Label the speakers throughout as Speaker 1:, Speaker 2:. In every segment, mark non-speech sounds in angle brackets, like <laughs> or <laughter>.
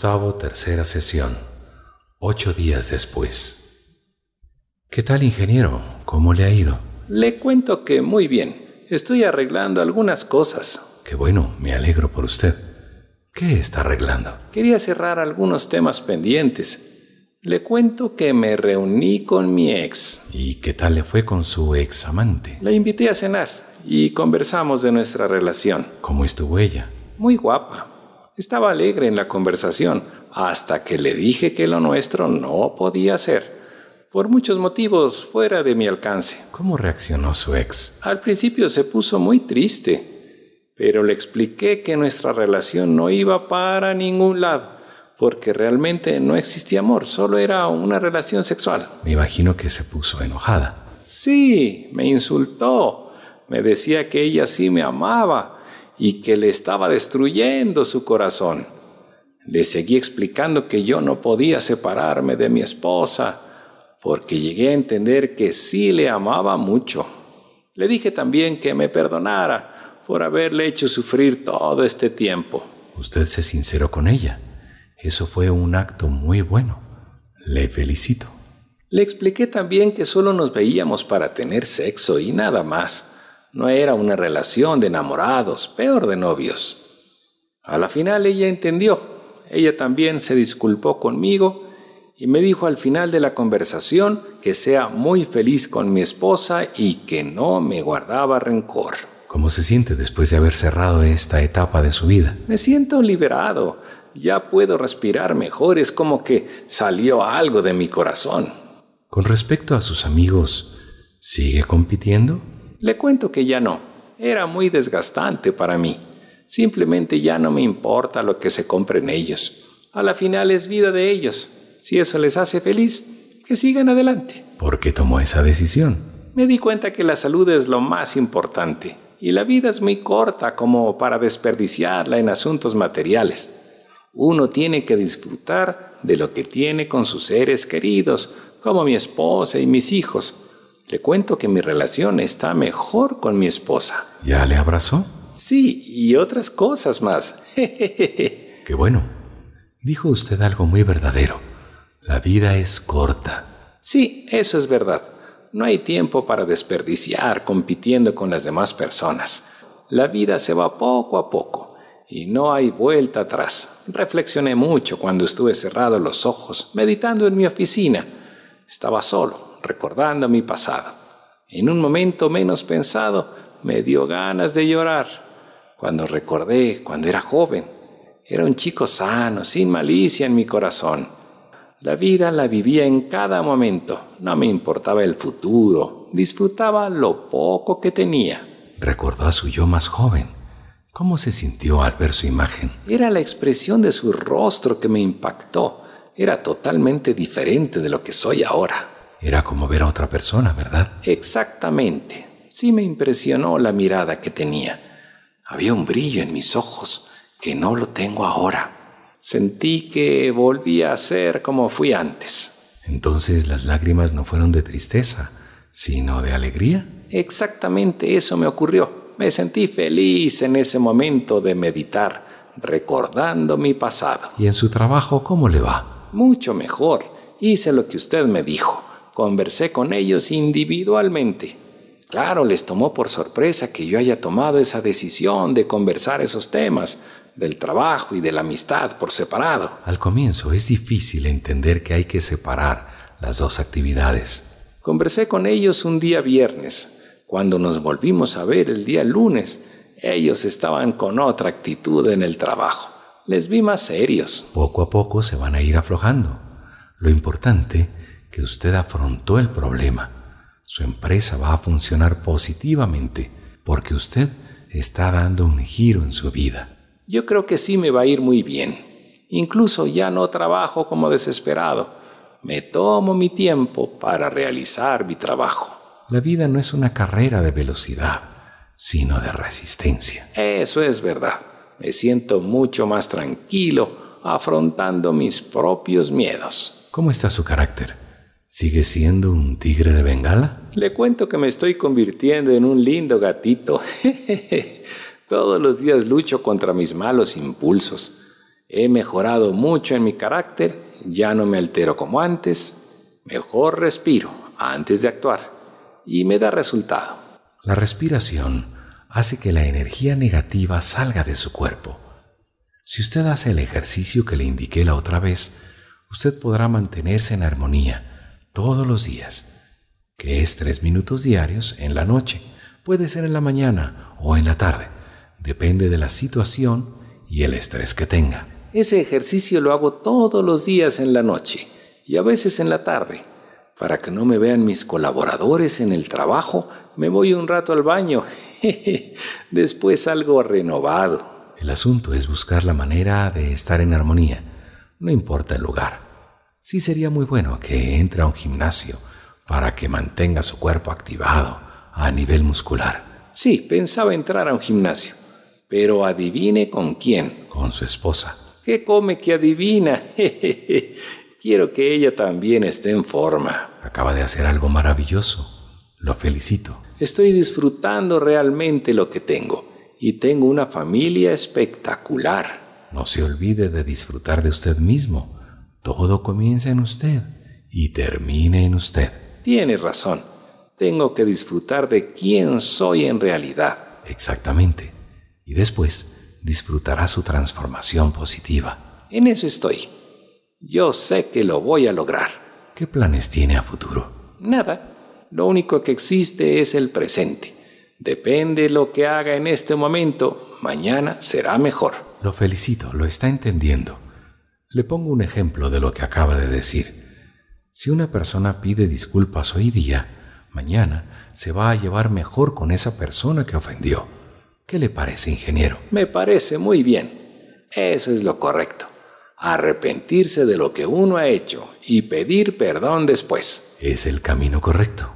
Speaker 1: Gustavo, tercera sesión. Ocho días después. ¿Qué tal, ingeniero? ¿Cómo le ha ido?
Speaker 2: Le cuento que muy bien. Estoy arreglando algunas cosas.
Speaker 1: Qué bueno, me alegro por usted. ¿Qué está arreglando?
Speaker 2: Quería cerrar algunos temas pendientes. Le cuento que me reuní con mi ex.
Speaker 1: ¿Y qué tal le fue con su ex amante?
Speaker 2: La invité a cenar y conversamos de nuestra relación.
Speaker 1: ¿Cómo estuvo ella?
Speaker 2: Muy guapa. Estaba alegre en la conversación hasta que le dije que lo nuestro no podía ser, por muchos motivos fuera de mi alcance.
Speaker 1: ¿Cómo reaccionó su ex?
Speaker 2: Al principio se puso muy triste, pero le expliqué que nuestra relación no iba para ningún lado, porque realmente no existía amor, solo era una relación sexual.
Speaker 1: Me imagino que se puso enojada.
Speaker 2: Sí, me insultó, me decía que ella sí me amaba y que le estaba destruyendo su corazón. Le seguí explicando que yo no podía separarme de mi esposa, porque llegué a entender que sí le amaba mucho. Le dije también que me perdonara por haberle hecho sufrir todo este tiempo.
Speaker 1: Usted se sinceró con ella. Eso fue un acto muy bueno. Le felicito.
Speaker 2: Le expliqué también que solo nos veíamos para tener sexo y nada más no era una relación de enamorados, peor de novios. A la final ella entendió. Ella también se disculpó conmigo y me dijo al final de la conversación que sea muy feliz con mi esposa y que no me guardaba rencor.
Speaker 1: ¿Cómo se siente después de haber cerrado esta etapa de su vida?
Speaker 2: Me siento liberado. Ya puedo respirar mejor. Es como que salió algo de mi corazón.
Speaker 1: Con respecto a sus amigos, ¿sigue compitiendo?
Speaker 2: Le cuento que ya no. Era muy desgastante para mí. Simplemente ya no me importa lo que se compren ellos. A la final es vida de ellos. Si eso les hace feliz, que sigan adelante.
Speaker 1: ¿Por qué tomó esa decisión?
Speaker 2: Me di cuenta que la salud es lo más importante y la vida es muy corta como para desperdiciarla en asuntos materiales. Uno tiene que disfrutar de lo que tiene con sus seres queridos, como mi esposa y mis hijos, le cuento que mi relación está mejor con mi esposa.
Speaker 1: ¿Ya le abrazó?
Speaker 2: Sí, y otras cosas más. <laughs>
Speaker 1: Qué bueno. Dijo usted algo muy verdadero. La vida es corta.
Speaker 2: Sí, eso es verdad. No hay tiempo para desperdiciar compitiendo con las demás personas. La vida se va poco a poco y no hay vuelta atrás. Reflexioné mucho cuando estuve cerrado los ojos, meditando en mi oficina. Estaba solo, recordando mi pasado. En un momento menos pensado me dio ganas de llorar cuando recordé cuando era joven. Era un chico sano, sin malicia en mi corazón. La vida la vivía en cada momento. No me importaba el futuro. Disfrutaba lo poco que tenía.
Speaker 1: Recordó a su yo más joven. ¿Cómo se sintió al ver su imagen?
Speaker 2: Era la expresión de su rostro que me impactó. Era totalmente diferente de lo que soy ahora.
Speaker 1: Era como ver a otra persona, ¿verdad?
Speaker 2: Exactamente. Sí me impresionó la mirada que tenía. Había un brillo en mis ojos que no lo tengo ahora. Sentí que volvía a ser como fui antes.
Speaker 1: Entonces las lágrimas no fueron de tristeza, sino de alegría.
Speaker 2: Exactamente eso me ocurrió. Me sentí feliz en ese momento de meditar, recordando mi pasado.
Speaker 1: ¿Y en su trabajo cómo le va?
Speaker 2: Mucho mejor. Hice lo que usted me dijo. Conversé con ellos individualmente. Claro, les tomó por sorpresa que yo haya tomado esa decisión de conversar esos temas, del trabajo y de la amistad por separado.
Speaker 1: Al comienzo es difícil entender que hay que separar las dos actividades.
Speaker 2: Conversé con ellos un día viernes. Cuando nos volvimos a ver el día lunes, ellos estaban con otra actitud en el trabajo. Les vi más serios.
Speaker 1: Poco a poco se van a ir aflojando. Lo importante que usted afrontó el problema. Su empresa va a funcionar positivamente porque usted está dando un giro en su vida.
Speaker 2: Yo creo que sí me va a ir muy bien. Incluso ya no trabajo como desesperado. Me tomo mi tiempo para realizar mi trabajo.
Speaker 1: La vida no es una carrera de velocidad, sino de resistencia.
Speaker 2: Eso es verdad. Me siento mucho más tranquilo afrontando mis propios miedos.
Speaker 1: ¿Cómo está su carácter? ¿Sigue siendo un tigre de Bengala?
Speaker 2: Le cuento que me estoy convirtiendo en un lindo gatito. <laughs> Todos los días lucho contra mis malos impulsos. He mejorado mucho en mi carácter, ya no me altero como antes, mejor respiro antes de actuar y me da resultado.
Speaker 1: La respiración hace que la energía negativa salga de su cuerpo. Si usted hace el ejercicio que le indiqué la otra vez, usted podrá mantenerse en armonía todos los días, que es tres minutos diarios en la noche, puede ser en la mañana o en la tarde, depende de la situación y el estrés que tenga.
Speaker 2: Ese ejercicio lo hago todos los días en la noche y a veces en la tarde. Para que no me vean mis colaboradores en el trabajo, me voy un rato al baño. <laughs> Después salgo renovado.
Speaker 1: El asunto es buscar la manera de estar en armonía, no importa el lugar. Sí sería muy bueno que entre a un gimnasio para que mantenga su cuerpo activado a nivel muscular.
Speaker 2: Sí, pensaba entrar a un gimnasio, pero adivine con quién.
Speaker 1: Con su esposa.
Speaker 2: ¿Qué come que adivina? <laughs> Quiero que ella también esté en forma.
Speaker 1: Acaba de hacer algo maravilloso. Lo felicito.
Speaker 2: Estoy disfrutando realmente lo que tengo y tengo una familia espectacular.
Speaker 1: No se olvide de disfrutar de usted mismo. Todo comienza en usted y termina en usted.
Speaker 2: Tiene razón. Tengo que disfrutar de quién soy en realidad.
Speaker 1: Exactamente. Y después disfrutará su transformación positiva.
Speaker 2: En eso estoy. Yo sé que lo voy a lograr.
Speaker 1: ¿Qué planes tiene a futuro?
Speaker 2: Nada. Lo único que existe es el presente. Depende lo que haga en este momento, mañana será mejor.
Speaker 1: Lo felicito, lo está entendiendo. Le pongo un ejemplo de lo que acaba de decir. Si una persona pide disculpas hoy día, mañana se va a llevar mejor con esa persona que ofendió. ¿Qué le parece, ingeniero?
Speaker 2: Me parece muy bien. Eso es lo correcto. Arrepentirse de lo que uno ha hecho y pedir perdón después.
Speaker 1: Es el camino correcto.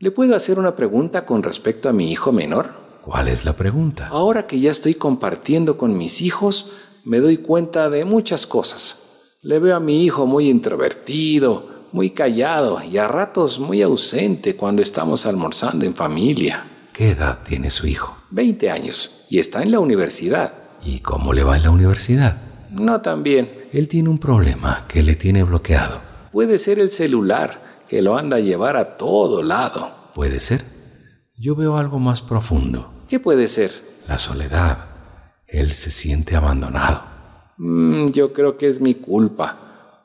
Speaker 2: ¿Le puedo hacer una pregunta con respecto a mi hijo menor?
Speaker 1: ¿Cuál es la pregunta?
Speaker 2: Ahora que ya estoy compartiendo con mis hijos, me doy cuenta de muchas cosas. Le veo a mi hijo muy introvertido, muy callado y a ratos muy ausente cuando estamos almorzando en familia.
Speaker 1: ¿Qué edad tiene su hijo?
Speaker 2: 20 años y está en la universidad.
Speaker 1: ¿Y cómo le va en la universidad?
Speaker 2: No tan bien.
Speaker 1: Él tiene un problema que le tiene bloqueado.
Speaker 2: Puede ser el celular, que lo anda a llevar a todo lado.
Speaker 1: Puede ser. Yo veo algo más profundo.
Speaker 2: ¿Qué puede ser?
Speaker 1: La soledad. Él se siente abandonado.
Speaker 2: Mm, yo creo que es mi culpa.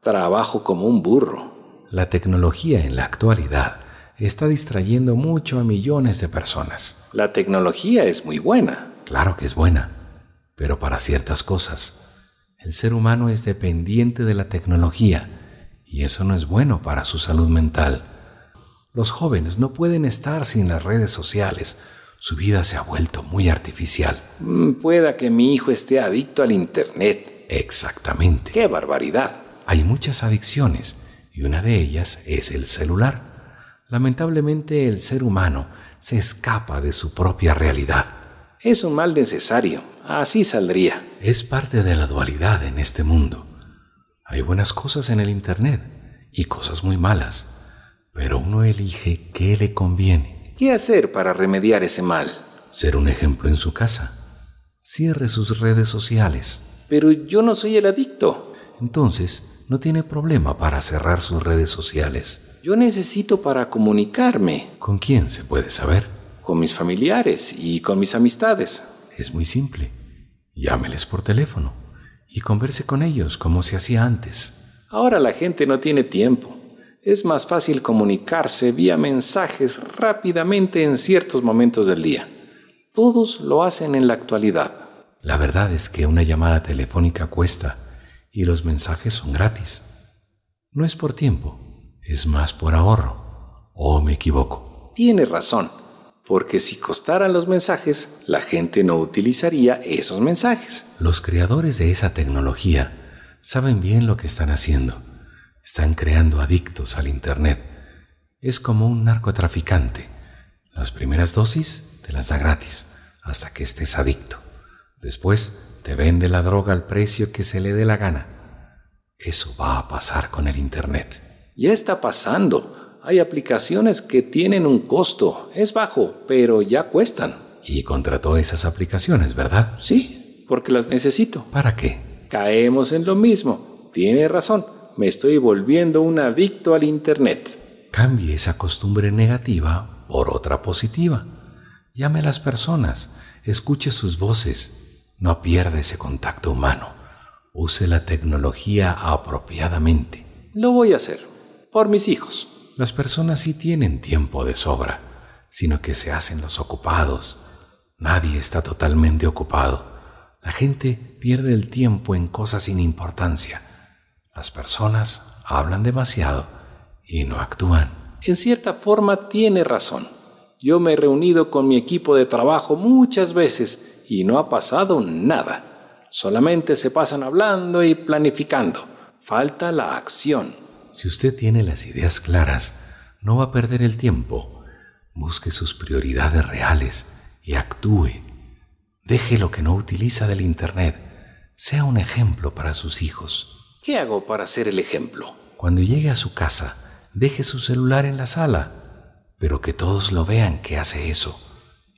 Speaker 2: Trabajo como un burro.
Speaker 1: La tecnología en la actualidad está distrayendo mucho a millones de personas.
Speaker 2: La tecnología es muy buena.
Speaker 1: Claro que es buena, pero para ciertas cosas. El ser humano es dependiente de la tecnología y eso no es bueno para su salud mental. Los jóvenes no pueden estar sin las redes sociales. Su vida se ha vuelto muy artificial.
Speaker 2: Mm, pueda que mi hijo esté adicto al Internet.
Speaker 1: Exactamente.
Speaker 2: ¡Qué barbaridad!
Speaker 1: Hay muchas adicciones y una de ellas es el celular. Lamentablemente el ser humano se escapa de su propia realidad.
Speaker 2: Es un mal necesario, así saldría.
Speaker 1: Es parte de la dualidad en este mundo. Hay buenas cosas en el Internet y cosas muy malas, pero uno elige qué le conviene.
Speaker 2: ¿Qué hacer para remediar ese mal?
Speaker 1: Ser un ejemplo en su casa. Cierre sus redes sociales.
Speaker 2: Pero yo no soy el adicto.
Speaker 1: Entonces, no tiene problema para cerrar sus redes sociales
Speaker 2: yo necesito para comunicarme.
Speaker 1: ¿Con quién se puede saber?
Speaker 2: Con mis familiares y con mis amistades.
Speaker 1: Es muy simple. Llámeles por teléfono y converse con ellos como se hacía antes.
Speaker 2: Ahora la gente no tiene tiempo. Es más fácil comunicarse vía mensajes rápidamente en ciertos momentos del día. Todos lo hacen en la actualidad.
Speaker 1: La verdad es que una llamada telefónica cuesta y los mensajes son gratis. No es por tiempo, es más por ahorro. ¿O me equivoco?
Speaker 2: Tiene razón, porque si costaran los mensajes, la gente no utilizaría esos mensajes.
Speaker 1: Los creadores de esa tecnología saben bien lo que están haciendo. Están creando adictos al Internet. Es como un narcotraficante. Las primeras dosis te las da gratis hasta que estés adicto. Después te vende la droga al precio que se le dé la gana. Eso va a pasar con el Internet.
Speaker 2: Ya está pasando. Hay aplicaciones que tienen un costo. Es bajo, pero ya cuestan.
Speaker 1: Y contrató esas aplicaciones, ¿verdad?
Speaker 2: Sí, porque las necesito.
Speaker 1: ¿Para qué?
Speaker 2: Caemos en lo mismo. Tiene razón. Me estoy volviendo un adicto al Internet.
Speaker 1: Cambie esa costumbre negativa por otra positiva. Llame a las personas, escuche sus voces, no pierda ese contacto humano. Use la tecnología apropiadamente.
Speaker 2: Lo voy a hacer, por mis hijos.
Speaker 1: Las personas sí tienen tiempo de sobra, sino que se hacen los ocupados. Nadie está totalmente ocupado. La gente pierde el tiempo en cosas sin importancia. Las personas hablan demasiado y no actúan.
Speaker 2: En cierta forma tiene razón. Yo me he reunido con mi equipo de trabajo muchas veces y no ha pasado nada. Solamente se pasan hablando y planificando. Falta la acción.
Speaker 1: Si usted tiene las ideas claras, no va a perder el tiempo. Busque sus prioridades reales y actúe. Deje lo que no utiliza del Internet. Sea un ejemplo para sus hijos.
Speaker 2: ¿Qué hago para ser el ejemplo?
Speaker 1: Cuando llegue a su casa, deje su celular en la sala pero que todos lo vean que hace eso.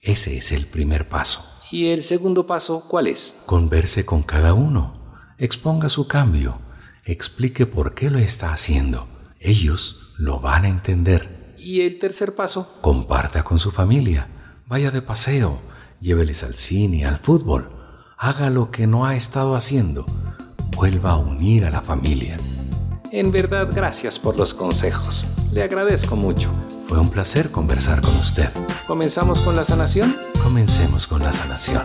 Speaker 1: Ese es el primer paso.
Speaker 2: ¿Y el segundo paso cuál es?
Speaker 1: Converse con cada uno, exponga su cambio, explique por qué lo está haciendo. Ellos lo van a entender.
Speaker 2: ¿Y el tercer paso?
Speaker 1: Comparta con su familia, vaya de paseo, lléveles al cine, al fútbol, haga lo que no ha estado haciendo, vuelva a unir a la familia.
Speaker 2: En verdad, gracias por los consejos. Le agradezco mucho.
Speaker 1: Fue un placer conversar con usted.
Speaker 2: ¿Comenzamos con la sanación?
Speaker 1: Comencemos con la sanación.